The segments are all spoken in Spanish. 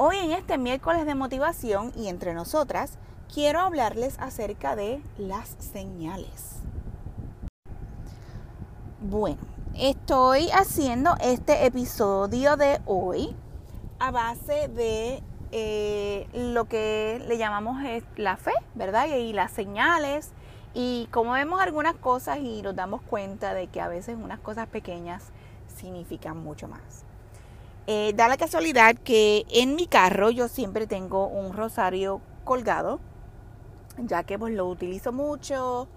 Hoy en este miércoles de motivación y entre nosotras, quiero hablarles acerca de las señales. Bueno, estoy haciendo este episodio de hoy a base de eh, lo que le llamamos la fe, ¿verdad? Y las señales. Y como vemos algunas cosas y nos damos cuenta de que a veces unas cosas pequeñas significan mucho más. Eh, da la casualidad que en mi carro yo siempre tengo un rosario colgado, ya que pues lo utilizo mucho.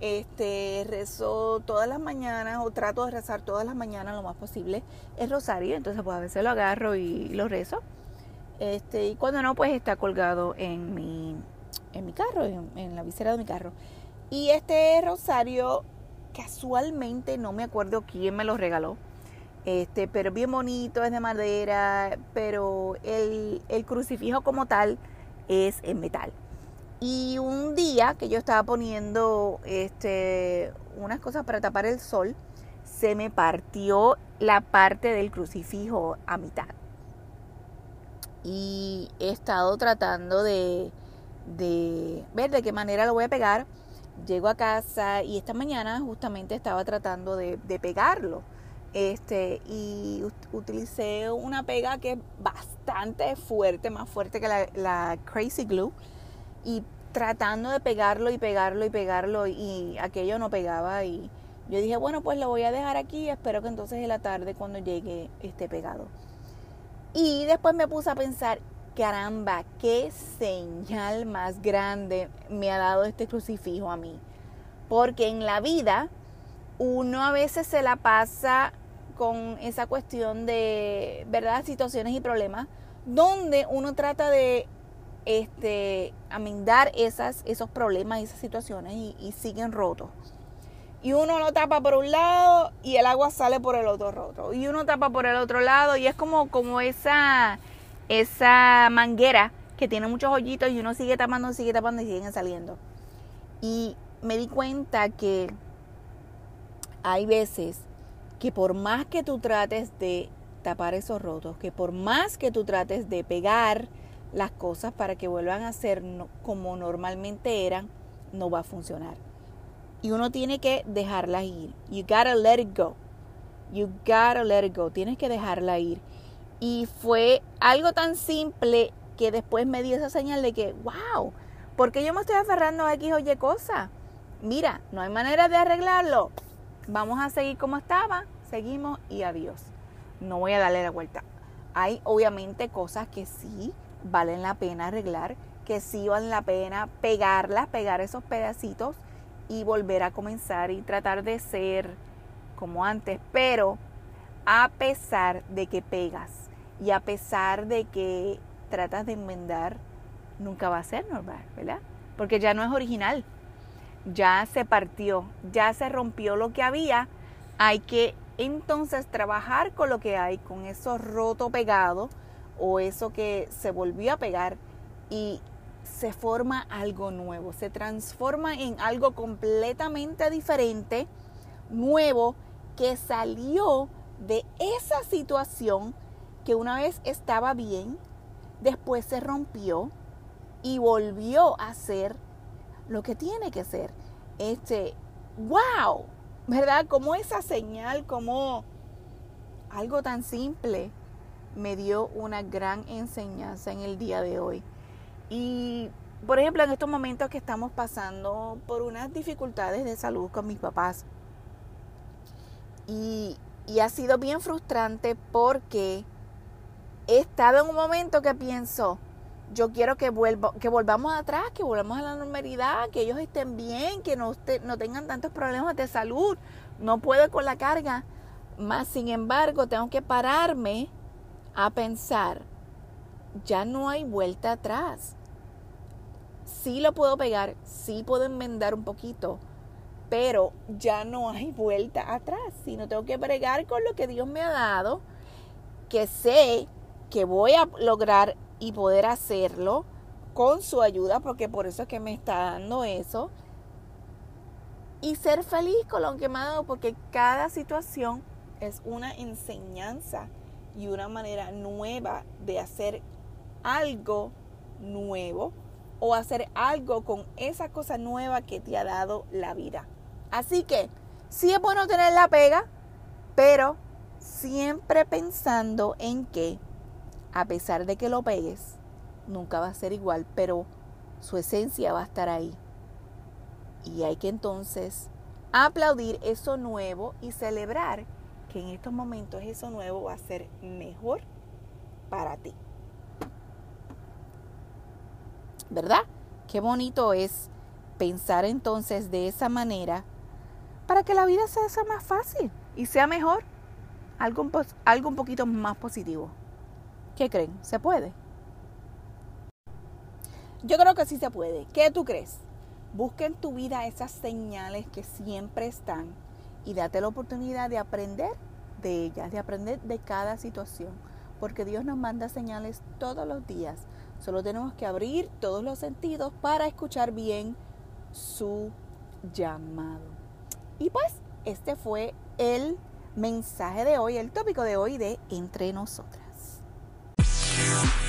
Este rezo todas las mañanas o trato de rezar todas las mañanas lo más posible el rosario, entonces pues a veces lo agarro y lo rezo. Este, y cuando no, pues está colgado en mi, en mi carro, en la visera de mi carro. Y este rosario, casualmente no me acuerdo quién me lo regaló este, pero bien bonito, es de madera, pero el, crucifijo como tal es en metal. Y un día que yo estaba poniendo este, unas cosas para tapar el sol, se me partió la parte del crucifijo a mitad. Y he estado tratando de, de ver de qué manera lo voy a pegar. Llego a casa y esta mañana justamente estaba tratando de pegarlo este, y utilicé una pega que es bastante fuerte, más fuerte que la, Crazy Glue. Y tratando de pegarlo y pegarlo y pegarlo y aquello no pegaba y yo dije, bueno, pues lo voy a dejar aquí, espero que entonces en la tarde cuando llegue esté pegado. Y después me puse a pensar, caramba, qué señal más grande me ha dado este crucifijo a mí. Porque en la vida uno a veces se la pasa con esa cuestión de, ¿verdad?, situaciones y problemas, donde uno trata de este, amendar esas, esos problemas y esas situaciones y, siguen rotos. Y uno lo tapa por un lado y el agua sale por el otro roto. Y uno tapa por el otro lado y es como, como esa, esa manguera que tiene muchos hoyitos y uno sigue tapando, sigue tapando y siguen saliendo. Y me di cuenta que hay veces que por más que tú trates de tapar esos rotos, que por más que tú trates de pegar las cosas para que vuelvan a ser como normalmente eran, no va a funcionar. Y uno tiene que dejarlas ir. You gotta let it go. You gotta let it go. Tienes que dejarla ir. Y fue algo tan simple que después me dio esa señal de que, wow, ¿por qué yo me estoy aferrando a X o Y cosa? Mira, no hay manera de arreglarlo vamos a seguir como estaba, seguimos y adiós. No voy a darle la vuelta. Hay obviamente cosas que sí valen la pena arreglar, que sí valen la pena pegarlas, pegar esos pedacitos y volver a comenzar y tratar de ser como antes, pero a pesar de que pegas y a pesar de que tratas de enmendar, nunca va a ser normal, ¿verdad? Porque ya no es original ya se partió, ya se rompió lo que había, hay que entonces trabajar con lo que hay, con eso roto pegado o eso que se volvió a pegar y se forma algo nuevo, se transforma en algo completamente diferente, nuevo, que salió de esa situación que una vez estaba bien, después se rompió y volvió a ser lo que tiene que ser. Este, wow, ¿verdad? Como esa señal, como algo tan simple me dio una gran enseñanza en el día de hoy. Y, por ejemplo, en estos momentos que estamos pasando por unas dificultades de salud con mis papás. Y, y ha sido bien frustrante porque he estado en un momento que pienso, yo quiero que, vuelva, que volvamos atrás, que volvamos a la normalidad, que ellos estén bien, que no, no tengan tantos problemas de salud. No puedo con la carga. Más sin embargo, tengo que pararme a pensar, ya no hay vuelta atrás. Sí lo puedo pegar, sí puedo enmendar un poquito, pero ya no hay vuelta atrás. Sino tengo que bregar con lo que Dios me ha dado, que sé que voy a lograr y poder hacerlo con su ayuda, porque por eso es que me está dando eso. Y ser feliz con lo que me ha dado, porque cada situación es una enseñanza y una manera nueva de hacer algo nuevo o hacer algo con esa cosa nueva que te ha dado la vida. Así que sí es bueno tener la pega, pero siempre pensando en que a pesar de que lo pegues, nunca va a ser igual, pero su esencia va a estar ahí. Y hay que entonces aplaudir eso nuevo y celebrar que en estos momentos eso nuevo va a ser mejor para ti. ¿Verdad? Qué bonito es pensar entonces de esa manera para que la vida sea más fácil y sea mejor. Algo, algo un poquito más positivo. ¿Qué creen? ¿Se puede? Yo creo que sí se puede. ¿Qué tú crees? Busca en tu vida esas señales que siempre están y date la oportunidad de aprender de ellas, de aprender de cada situación, porque Dios nos manda señales todos los días. Solo tenemos que abrir todos los sentidos para escuchar bien su llamado. Y pues este fue el mensaje de hoy, el tópico de hoy de Entre Nosotras. Peace.